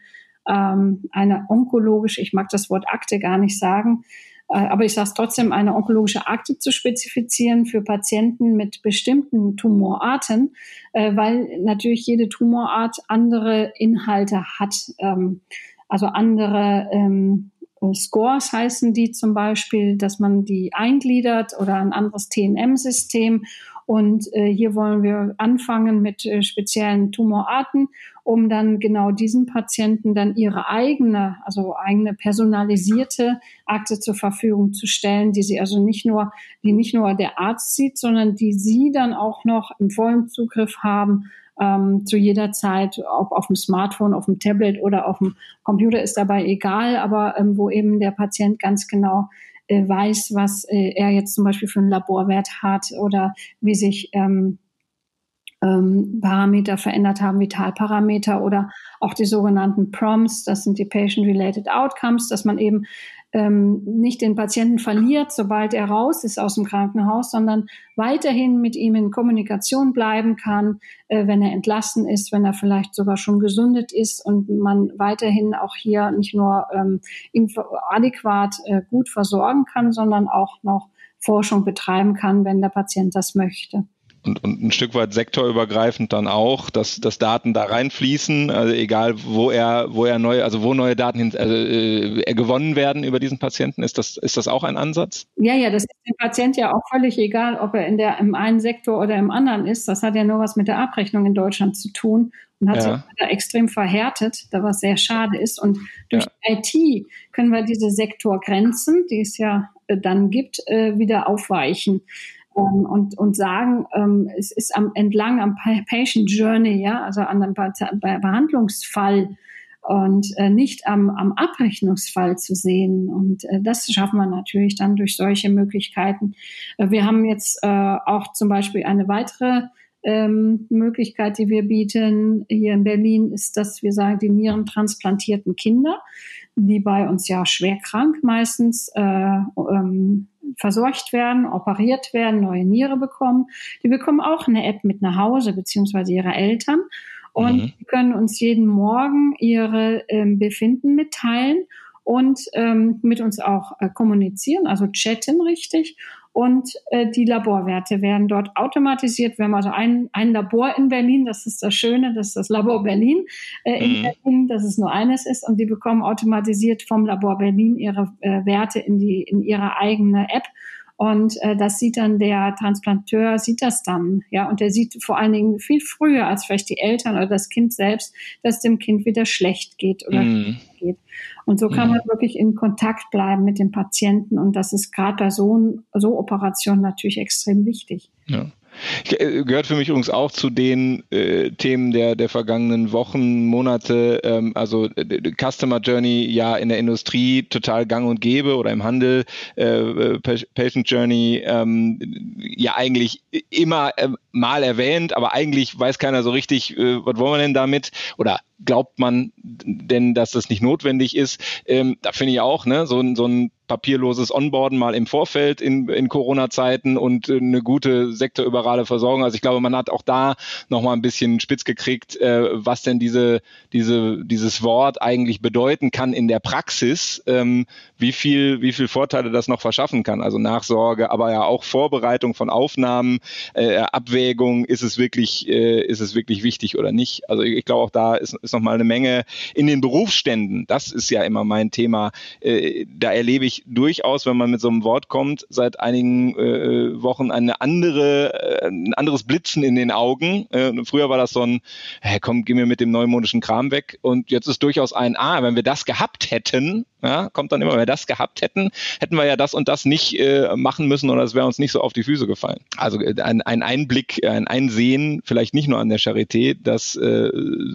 ähm, eine onkologische, ich mag das Wort Akte gar nicht sagen, äh, aber ich sage es trotzdem, eine onkologische Akte zu spezifizieren für Patienten mit bestimmten Tumorarten, äh, weil natürlich jede Tumorart andere Inhalte hat, ähm, also andere ähm, Scores heißen die zum Beispiel, dass man die eingliedert oder ein anderes TNM-System. Und äh, hier wollen wir anfangen mit äh, speziellen Tumorarten um dann genau diesen Patienten dann ihre eigene, also eigene personalisierte Akte zur Verfügung zu stellen, die sie also nicht nur, die nicht nur der Arzt sieht, sondern die sie dann auch noch im vollen Zugriff haben, ähm, zu jeder Zeit, ob auf dem Smartphone, auf dem Tablet oder auf dem Computer ist dabei egal, aber ähm, wo eben der Patient ganz genau äh, weiß, was äh, er jetzt zum Beispiel für einen Laborwert hat oder wie sich ähm, ähm, Parameter verändert haben, Vitalparameter oder auch die sogenannten PROMs, das sind die Patient-Related Outcomes, dass man eben ähm, nicht den Patienten verliert, sobald er raus ist aus dem Krankenhaus, sondern weiterhin mit ihm in Kommunikation bleiben kann, äh, wenn er entlassen ist, wenn er vielleicht sogar schon gesundet ist und man weiterhin auch hier nicht nur ähm, adäquat äh, gut versorgen kann, sondern auch noch Forschung betreiben kann, wenn der Patient das möchte und, und ein Stück weit sektorübergreifend dann auch, dass, dass Daten da reinfließen, also egal wo er, wo er neue, also wo neue Daten hin, also, äh, gewonnen werden über diesen Patienten, ist das, ist das auch ein Ansatz? Ja, ja, das ist dem Patient ja auch völlig egal, ob er in der, im einen Sektor oder im anderen ist. Das hat ja nur was mit der Abrechnung in Deutschland zu tun und hat ja. sich da extrem verhärtet, da was sehr schade ist. Und durch ja. IT können wir diese Sektorgrenzen, die es ja äh, dann gibt, äh, wieder aufweichen ähm, und, und sagen, ähm, es ist am, entlang am Patient Journey, ja, also an einem Behandlungsfall und äh, nicht am, am Abrechnungsfall zu sehen. Und äh, das schaffen wir natürlich dann durch solche Möglichkeiten. Äh, wir haben jetzt äh, auch zum Beispiel eine weitere ähm, Möglichkeit, die wir bieten hier in Berlin, ist, dass wir sagen, die nierentransplantierten Kinder, die bei uns ja schwer krank meistens äh, ähm, versorgt werden, operiert werden, neue Niere bekommen. Die bekommen auch eine App mit nach Hause, beziehungsweise ihre Eltern. Und mhm. können uns jeden Morgen ihre ähm, Befinden mitteilen und ähm, mit uns auch äh, kommunizieren, also chatten richtig und äh, die Laborwerte werden dort automatisiert. Wir haben also ein, ein Labor in Berlin, das ist das Schöne, das ist das Labor Berlin äh, in mhm. Berlin, dass es nur eines ist und die bekommen automatisiert vom Labor Berlin ihre äh, Werte in die in ihre eigene App und äh, das sieht dann der Transplanteur, sieht das dann, ja, und der sieht vor allen Dingen viel früher als vielleicht die Eltern oder das Kind selbst, dass dem Kind wieder schlecht geht oder mm. geht. Und so kann mm. man wirklich in Kontakt bleiben mit dem Patienten und das ist gerade bei so, so Operationen natürlich extrem wichtig. Ja. Äh, gehört für mich übrigens auch zu den äh, Themen der, der vergangenen Wochen, Monate, ähm, also äh, Customer Journey ja in der Industrie total gang und gäbe oder im Handel äh, äh Patient Journey ähm, ja eigentlich immer äh, mal erwähnt, aber eigentlich weiß keiner so richtig, was wollen wir denn damit? Oder glaubt man denn, dass das nicht notwendig ist? Ähm, da finde ich auch, ne, so, so ein papierloses Onboarden mal im Vorfeld in, in Corona-Zeiten und äh, eine gute sektorüberale Versorgung. Also ich glaube, man hat auch da nochmal ein bisschen spitz gekriegt, äh, was denn diese, diese, dieses Wort eigentlich bedeuten kann in der Praxis, ähm, wie viel, wie viel Vorteile das noch verschaffen kann. Also Nachsorge, aber ja auch Vorbereitung von Aufnahmen, äh, Abwägung, ist es wirklich, äh, ist es wirklich wichtig oder nicht? Also ich, ich glaube auch da ist, ist ist noch mal eine Menge in den Berufsständen. Das ist ja immer mein Thema. Äh, da erlebe ich durchaus, wenn man mit so einem Wort kommt, seit einigen äh, Wochen eine andere, äh, ein anderes Blitzen in den Augen. Äh, früher war das so ein, hey, komm, geh mir mit dem neumodischen Kram weg. Und jetzt ist durchaus ein, ah, wenn wir das gehabt hätten, ja, kommt dann immer, wenn wir das gehabt hätten, hätten wir ja das und das nicht äh, machen müssen oder es wäre uns nicht so auf die Füße gefallen. Also äh, ein, ein Einblick, ein Einsehen, vielleicht nicht nur an der Charité, dass äh,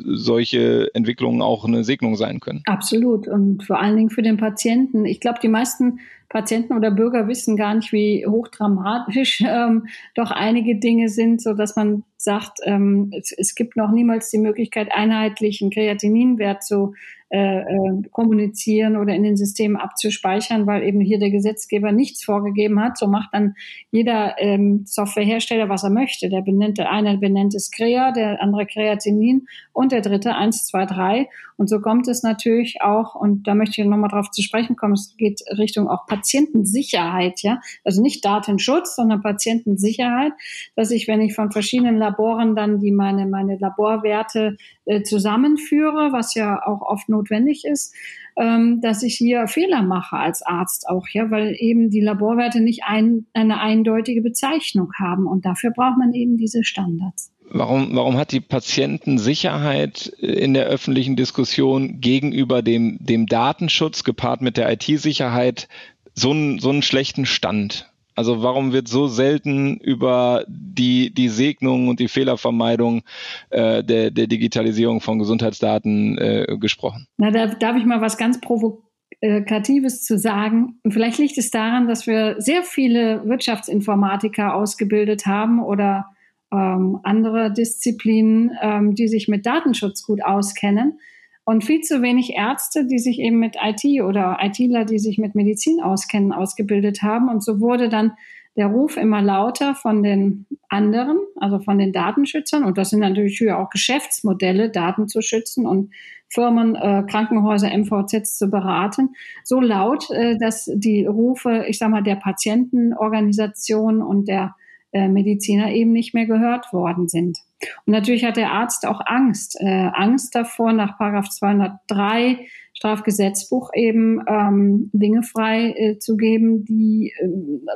solche Entwicklungen auch eine Segnung sein können. Absolut. Und vor allen Dingen für den Patienten. Ich glaube, die meisten Patienten oder Bürger wissen gar nicht, wie hochdramatisch ähm, doch einige Dinge sind, so man sagt, ähm, es, es, gibt noch niemals die Möglichkeit, einheitlichen Kreatininwert zu äh, äh, kommunizieren oder in den Systemen abzuspeichern, weil eben hier der Gesetzgeber nichts vorgegeben hat. So macht dann jeder ähm, Softwarehersteller, was er möchte. Der benennt, der eine benennt es Crea, der andere Kreatinin und der dritte eins, zwei, drei. Und so kommt es natürlich auch, und da möchte ich nochmal drauf zu sprechen kommen, es geht Richtung auch Patientensicherheit, ja. Also nicht Datenschutz, sondern Patientensicherheit, dass ich, wenn ich von verschiedenen Laboren dann die meine, meine Laborwerte äh, zusammenführe, was ja auch oft notwendig ist, ähm, dass ich hier Fehler mache als Arzt auch, ja, weil eben die Laborwerte nicht ein, eine eindeutige Bezeichnung haben und dafür braucht man eben diese Standards. Warum, warum hat die Patientensicherheit in der öffentlichen Diskussion gegenüber dem, dem Datenschutz gepaart mit der IT-Sicherheit so einen, so einen schlechten Stand? Also warum wird so selten über die, die Segnung und die Fehlervermeidung äh, der, der Digitalisierung von Gesundheitsdaten äh, gesprochen? Na, da darf ich mal was ganz Provokatives zu sagen. Und vielleicht liegt es daran, dass wir sehr viele Wirtschaftsinformatiker ausgebildet haben oder ähm, andere Disziplinen, ähm, die sich mit Datenschutz gut auskennen und viel zu wenig Ärzte, die sich eben mit IT oder ITler, die sich mit Medizin auskennen, ausgebildet haben. Und so wurde dann der Ruf immer lauter von den anderen, also von den Datenschützern. Und das sind natürlich auch Geschäftsmodelle, Daten zu schützen und Firmen, äh, Krankenhäuser, MVZs zu beraten. So laut, äh, dass die Rufe, ich sag mal, der Patientenorganisation und der äh, Mediziner eben nicht mehr gehört worden sind. Und natürlich hat der Arzt auch Angst, äh, Angst davor, nach Paragraph 203 Strafgesetzbuch eben ähm, Dinge frei äh, zu geben, die äh,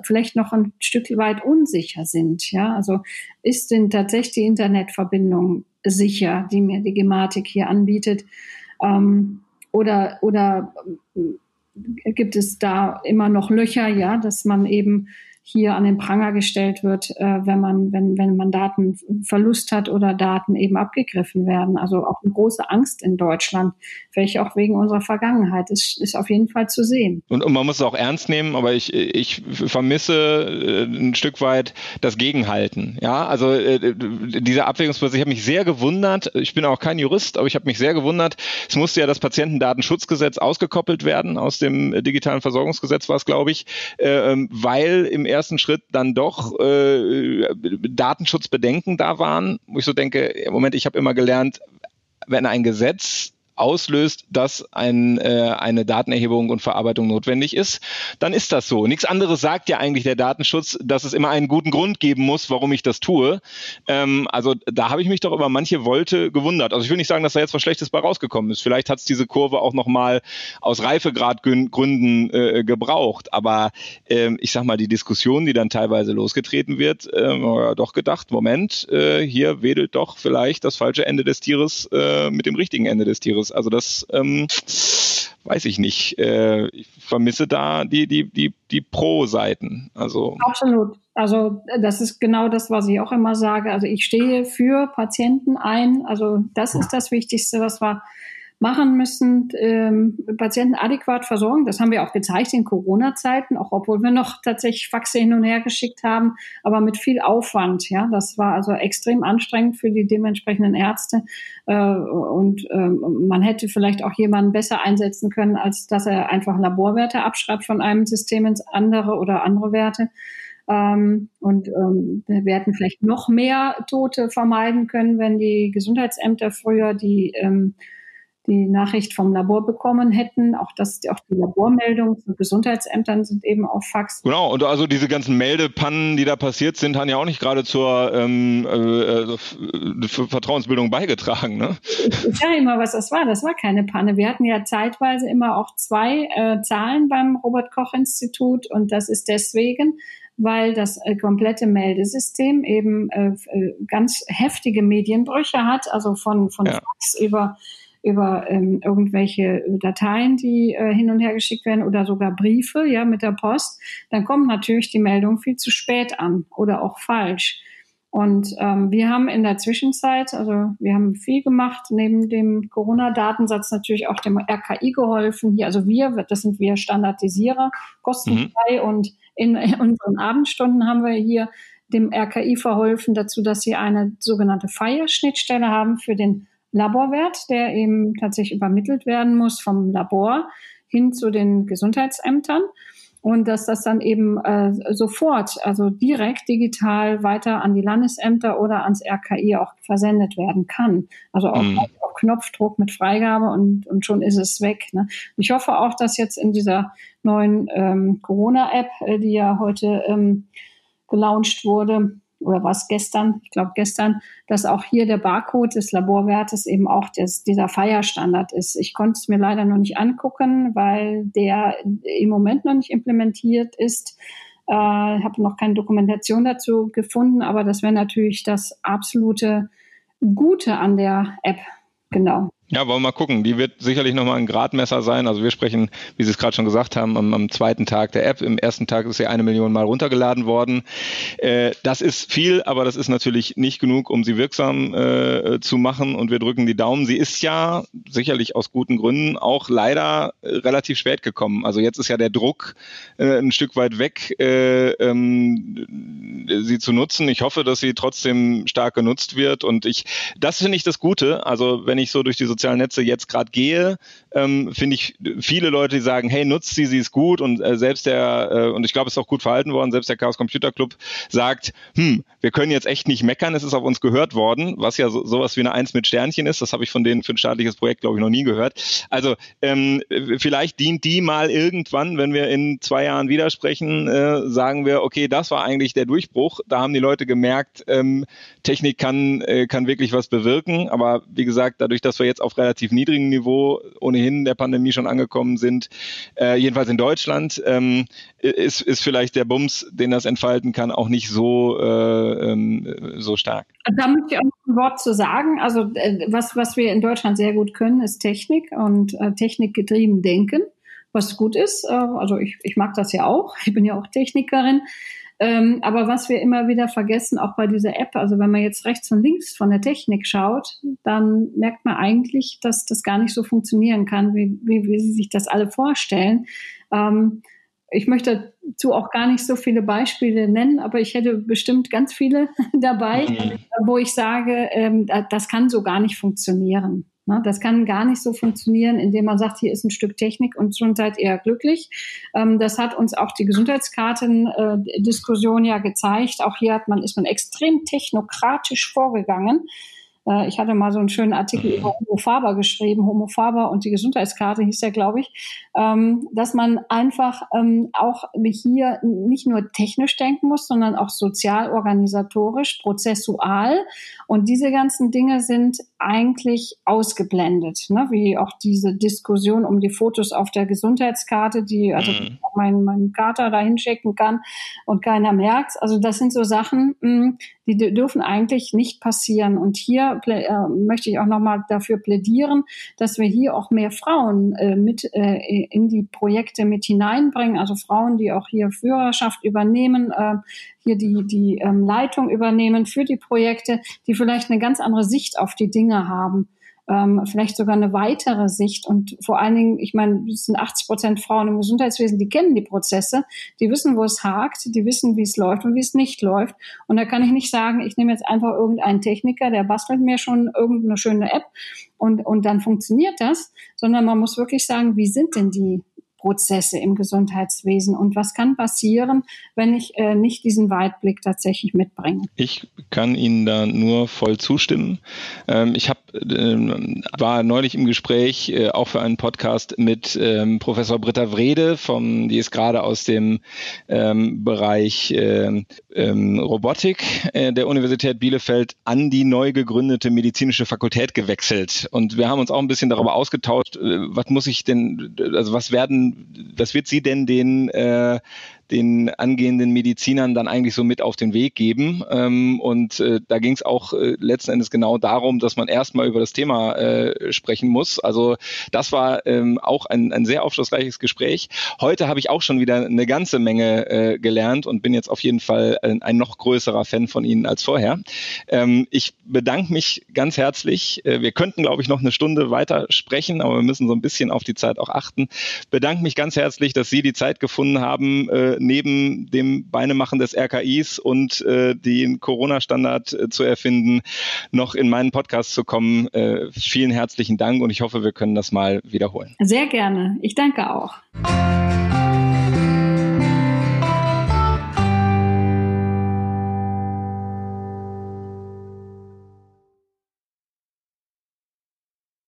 vielleicht noch ein Stück weit unsicher sind. Ja, also ist denn tatsächlich die Internetverbindung sicher, die mir die Gematik hier anbietet? Ähm, oder oder äh, gibt es da immer noch Löcher, ja, dass man eben hier an den Pranger gestellt wird, äh, wenn man, wenn, wenn man Datenverlust hat oder Daten eben abgegriffen werden. Also auch eine große Angst in Deutschland, welche auch wegen unserer Vergangenheit ist, ist auf jeden Fall zu sehen. Und, und man muss es auch ernst nehmen, aber ich, ich vermisse äh, ein Stück weit das Gegenhalten. Ja, also äh, dieser Abwägungsprozess, ich habe mich sehr gewundert, ich bin auch kein Jurist, aber ich habe mich sehr gewundert, es musste ja das Patientendatenschutzgesetz ausgekoppelt werden aus dem digitalen Versorgungsgesetz war es, glaube ich, äh, ähm, weil im ersten ersten Schritt dann doch äh, Datenschutzbedenken da waren, wo ich so denke, Moment, ich habe immer gelernt, wenn ein Gesetz auslöst, dass ein, äh, eine Datenerhebung und Verarbeitung notwendig ist, dann ist das so. Nichts anderes sagt ja eigentlich der Datenschutz, dass es immer einen guten Grund geben muss, warum ich das tue. Ähm, also da habe ich mich doch über manche Wolte gewundert. Also ich will nicht sagen, dass da jetzt was Schlechtes bei rausgekommen ist. Vielleicht hat es diese Kurve auch nochmal aus Reifegradgründen äh, gebraucht. Aber ähm, ich sag mal, die Diskussion, die dann teilweise losgetreten wird, äh, doch gedacht, Moment, äh, hier wedelt doch vielleicht das falsche Ende des Tieres äh, mit dem richtigen Ende des Tieres. Also das ähm, weiß ich nicht. Äh, ich vermisse da die, die, die, die Pro-Seiten. Also Absolut. Also das ist genau das, was ich auch immer sage. Also ich stehe für Patienten ein. Also das ist das Wichtigste, was wir machen müssen, ähm, Patienten adäquat versorgen. Das haben wir auch gezeigt in Corona-Zeiten, auch obwohl wir noch tatsächlich Faxe hin und her geschickt haben, aber mit viel Aufwand. Ja, das war also extrem anstrengend für die dementsprechenden Ärzte. Äh, und äh, man hätte vielleicht auch jemanden besser einsetzen können, als dass er einfach Laborwerte abschreibt von einem System ins andere oder andere Werte. Ähm, und ähm, wir hätten vielleicht noch mehr Tote vermeiden können, wenn die Gesundheitsämter früher die ähm, die Nachricht vom Labor bekommen hätten. Auch das, auch die Labormeldungen zu Gesundheitsämtern sind eben auf Fax. Genau, und also diese ganzen Meldepannen, die da passiert sind, haben ja auch nicht gerade zur ähm, äh, äh Vertrauensbildung beigetragen. Ne? Ich, ich sage immer, was das war. Das war keine Panne. Wir hatten ja zeitweise immer auch zwei äh, Zahlen beim Robert Koch Institut und das ist deswegen, weil das äh, komplette Meldesystem eben äh, äh, ganz heftige Medienbrüche hat, also von, von ja. Fax über über ähm, irgendwelche Dateien, die äh, hin und her geschickt werden oder sogar Briefe, ja, mit der Post, dann kommt natürlich die Meldung viel zu spät an oder auch falsch. Und ähm, wir haben in der Zwischenzeit, also wir haben viel gemacht, neben dem Corona-Datensatz natürlich auch dem RKI geholfen. Hier, also wir, das sind wir Standardisierer, kostenfrei mhm. und in, in unseren Abendstunden haben wir hier dem RKI verholfen dazu, dass sie eine sogenannte Fire-Schnittstelle haben für den Laborwert, der eben tatsächlich übermittelt werden muss vom Labor hin zu den Gesundheitsämtern und dass das dann eben äh, sofort, also direkt digital weiter an die Landesämter oder ans RKI auch versendet werden kann. Also auch mhm. auf Knopfdruck mit Freigabe und, und schon ist es weg. Ne? Ich hoffe auch, dass jetzt in dieser neuen ähm, Corona-App, äh, die ja heute ähm, gelauncht wurde, oder was gestern, ich glaube gestern, dass auch hier der Barcode des Laborwertes eben auch des, dieser Feierstandard ist. Ich konnte es mir leider noch nicht angucken, weil der im Moment noch nicht implementiert ist. Ich äh, habe noch keine Dokumentation dazu gefunden, aber das wäre natürlich das absolute Gute an der App. Genau. Ja, wollen wir mal gucken. Die wird sicherlich nochmal ein Gradmesser sein. Also wir sprechen, wie Sie es gerade schon gesagt haben, am, am, zweiten Tag der App. Im ersten Tag ist sie eine Million Mal runtergeladen worden. Äh, das ist viel, aber das ist natürlich nicht genug, um sie wirksam äh, zu machen. Und wir drücken die Daumen. Sie ist ja sicherlich aus guten Gründen auch leider äh, relativ spät gekommen. Also jetzt ist ja der Druck äh, ein Stück weit weg, äh, ähm, sie zu nutzen. Ich hoffe, dass sie trotzdem stark genutzt wird. Und ich, das finde ich das Gute. Also wenn ich so durch diese sozialen Netze jetzt gerade gehe, ähm, finde ich viele Leute, die sagen, hey, nutzt sie, sie ist gut. Und äh, selbst der, äh, und ich glaube, es ist auch gut verhalten worden, selbst der Chaos Computer Club sagt, hm, wir können jetzt echt nicht meckern, es ist auf uns gehört worden, was ja so, sowas wie eine Eins mit Sternchen ist, das habe ich von denen für ein staatliches Projekt, glaube ich, noch nie gehört. Also ähm, vielleicht dient die mal irgendwann, wenn wir in zwei Jahren widersprechen, äh, sagen wir, okay, das war eigentlich der Durchbruch, da haben die Leute gemerkt, ähm, Technik kann, äh, kann wirklich was bewirken, aber wie gesagt, dadurch, dass wir jetzt auf relativ niedrigem Niveau ohnehin der Pandemie schon angekommen sind, äh, jedenfalls in Deutschland, ähm, ist, ist vielleicht der Bums, den das entfalten kann, auch nicht so, äh, ähm, so stark. Da möchte ich auch noch ein Wort zu sagen. Also äh, was, was wir in Deutschland sehr gut können, ist Technik und äh, technikgetrieben denken, was gut ist. Äh, also ich, ich mag das ja auch. Ich bin ja auch Technikerin. Ähm, aber was wir immer wieder vergessen, auch bei dieser App, also wenn man jetzt rechts und links von der Technik schaut, dann merkt man eigentlich, dass das gar nicht so funktionieren kann, wie, wie, wie Sie sich das alle vorstellen. Ähm, ich möchte dazu auch gar nicht so viele Beispiele nennen, aber ich hätte bestimmt ganz viele dabei, mhm. wo ich sage, ähm, das kann so gar nicht funktionieren. Ne? Das kann gar nicht so funktionieren, indem man sagt, hier ist ein Stück Technik und schon seid ihr glücklich. Ähm, das hat uns auch die Gesundheitskarten-Diskussion ja gezeigt. Auch hier hat man, ist man extrem technokratisch vorgegangen. Äh, ich hatte mal so einen schönen Artikel über Homo Faber geschrieben, Homo Faber und die Gesundheitskarte hieß der, glaube ich, ähm, dass man einfach ähm, auch hier nicht nur technisch denken muss, sondern auch sozial, organisatorisch, prozessual. Und diese ganzen Dinge sind eigentlich ausgeblendet, ne? wie auch diese Diskussion um die Fotos auf der Gesundheitskarte, die also mhm. mein, mein Kater da hinschicken kann und keiner merkt. Also das sind so Sachen, mh, die dürfen eigentlich nicht passieren. Und hier äh, möchte ich auch nochmal dafür plädieren, dass wir hier auch mehr Frauen äh, mit äh, in die Projekte mit hineinbringen, also Frauen, die auch hier Führerschaft übernehmen, äh, hier die, die ähm, Leitung übernehmen für die Projekte, die vielleicht eine ganz andere Sicht auf die Dinge haben ähm, vielleicht sogar eine weitere Sicht. Und vor allen Dingen, ich meine, es sind 80 Prozent Frauen im Gesundheitswesen, die kennen die Prozesse, die wissen, wo es hakt, die wissen, wie es läuft und wie es nicht läuft. Und da kann ich nicht sagen, ich nehme jetzt einfach irgendeinen Techniker, der bastelt mir schon irgendeine schöne App und, und dann funktioniert das, sondern man muss wirklich sagen, wie sind denn die Prozesse im Gesundheitswesen und was kann passieren, wenn ich äh, nicht diesen Weitblick tatsächlich mitbringe. Ich kann Ihnen da nur voll zustimmen. Ähm, ich hab, äh, war neulich im Gespräch, äh, auch für einen Podcast mit ähm, Professor Britta Wrede, vom, die ist gerade aus dem ähm, Bereich ähm, ähm, Robotik äh, der Universität Bielefeld an die neu gegründete medizinische Fakultät gewechselt. Und wir haben uns auch ein bisschen darüber ausgetauscht, äh, was muss ich denn, also was werden, was wird sie denn den äh, den angehenden Medizinern dann eigentlich so mit auf den Weg geben. Ähm, und äh, da ging es auch äh, letzten Endes genau darum, dass man erstmal über das Thema äh, sprechen muss. Also das war ähm, auch ein, ein sehr aufschlussreiches Gespräch. Heute habe ich auch schon wieder eine ganze Menge äh, gelernt und bin jetzt auf jeden Fall ein, ein noch größerer Fan von Ihnen als vorher. Ähm, ich bedanke mich ganz herzlich. Äh, wir könnten, glaube ich, noch eine Stunde weiter sprechen, aber wir müssen so ein bisschen auf die Zeit auch achten. Bedanke mich ganz herzlich, dass Sie die Zeit gefunden haben, äh, neben dem Beinemachen des RKIs und äh, den Corona-Standard äh, zu erfinden, noch in meinen Podcast zu kommen. Äh, vielen herzlichen Dank und ich hoffe, wir können das mal wiederholen. Sehr gerne. Ich danke auch.